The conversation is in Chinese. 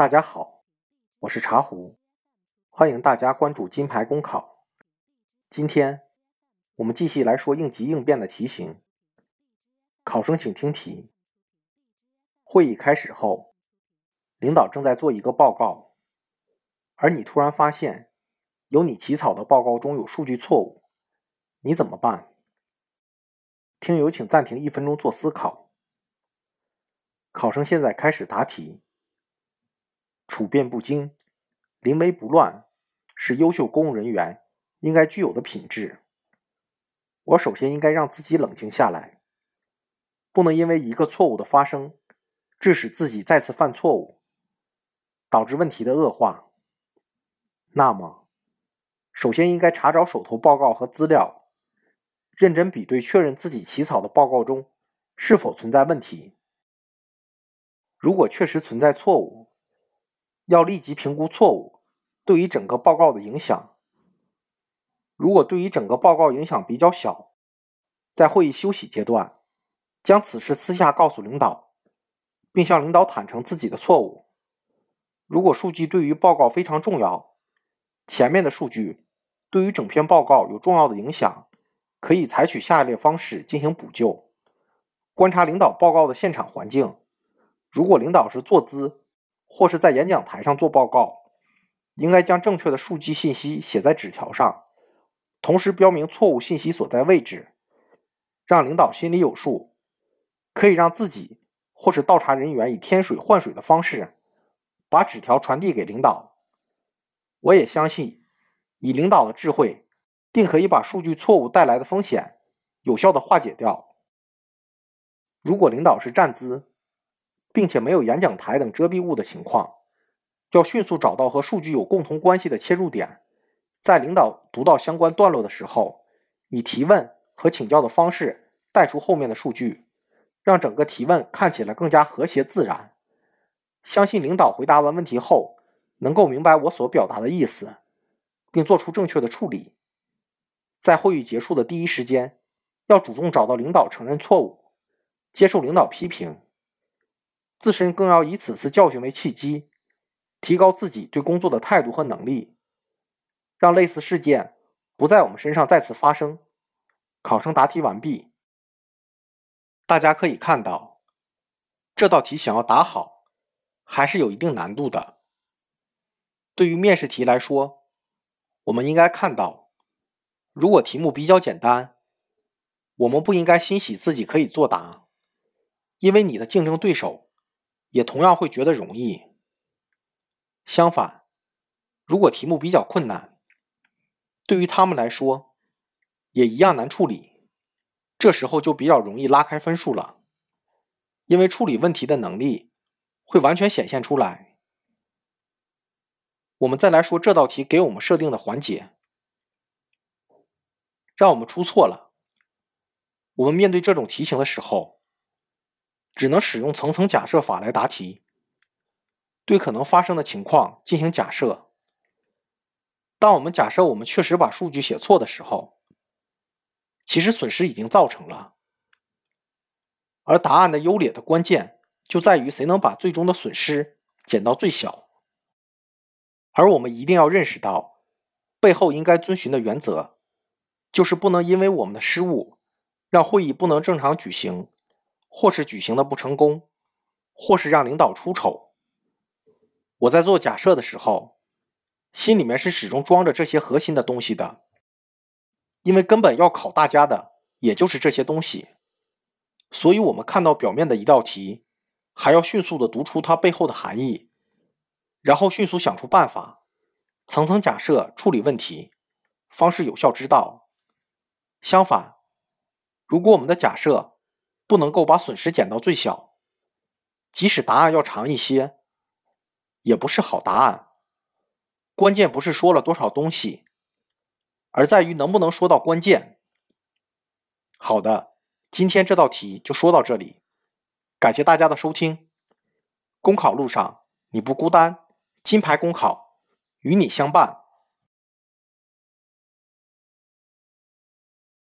大家好，我是茶壶，欢迎大家关注金牌公考。今天我们继续来说应急应变的题型。考生请听题：会议开始后，领导正在做一个报告，而你突然发现有你起草的报告中有数据错误，你怎么办？听友请暂停一分钟做思考。考生现在开始答题。处变不惊，临危不乱，是优秀公务人员应该具有的品质。我首先应该让自己冷静下来，不能因为一个错误的发生，致使自己再次犯错误，导致问题的恶化。那么，首先应该查找手头报告和资料，认真比对，确认自己起草的报告中是否存在问题。如果确实存在错误，要立即评估错误对于整个报告的影响。如果对于整个报告影响比较小，在会议休息阶段，将此事私下告诉领导，并向领导坦诚自己的错误。如果数据对于报告非常重要，前面的数据对于整篇报告有重要的影响，可以采取下列方式进行补救：观察领导报告的现场环境，如果领导是坐姿。或是在演讲台上做报告，应该将正确的数据信息写在纸条上，同时标明错误信息所在位置，让领导心里有数。可以让自己或是倒查人员以添水换水的方式，把纸条传递给领导。我也相信，以领导的智慧，定可以把数据错误带来的风险有效的化解掉。如果领导是站姿，并且没有演讲台等遮蔽物的情况，要迅速找到和数据有共同关系的切入点，在领导读到相关段落的时候，以提问和请教的方式带出后面的数据，让整个提问看起来更加和谐自然。相信领导回答完问题后，能够明白我所表达的意思，并做出正确的处理。在会议结束的第一时间，要主动找到领导承认错误，接受领导批评。自身更要以此次教训为契机，提高自己对工作的态度和能力，让类似事件不在我们身上再次发生。考生答题完毕。大家可以看到，这道题想要答好，还是有一定难度的。对于面试题来说，我们应该看到，如果题目比较简单，我们不应该欣喜自己可以作答，因为你的竞争对手。也同样会觉得容易。相反，如果题目比较困难，对于他们来说也一样难处理。这时候就比较容易拉开分数了，因为处理问题的能力会完全显现出来。我们再来说这道题给我们设定的环节，让我们出错了。我们面对这种题型的时候。只能使用层层假设法来答题，对可能发生的情况进行假设。当我们假设我们确实把数据写错的时候，其实损失已经造成了。而答案的优劣的关键就在于谁能把最终的损失减到最小。而我们一定要认识到，背后应该遵循的原则，就是不能因为我们的失误，让会议不能正常举行。或是举行的不成功，或是让领导出丑。我在做假设的时候，心里面是始终装着这些核心的东西的，因为根本要考大家的也就是这些东西。所以，我们看到表面的一道题，还要迅速的读出它背后的含义，然后迅速想出办法，层层假设处理问题，方是有效之道。相反，如果我们的假设，不能够把损失减到最小，即使答案要长一些，也不是好答案。关键不是说了多少东西，而在于能不能说到关键。好的，今天这道题就说到这里，感谢大家的收听。公考路上你不孤单，金牌公考与你相伴。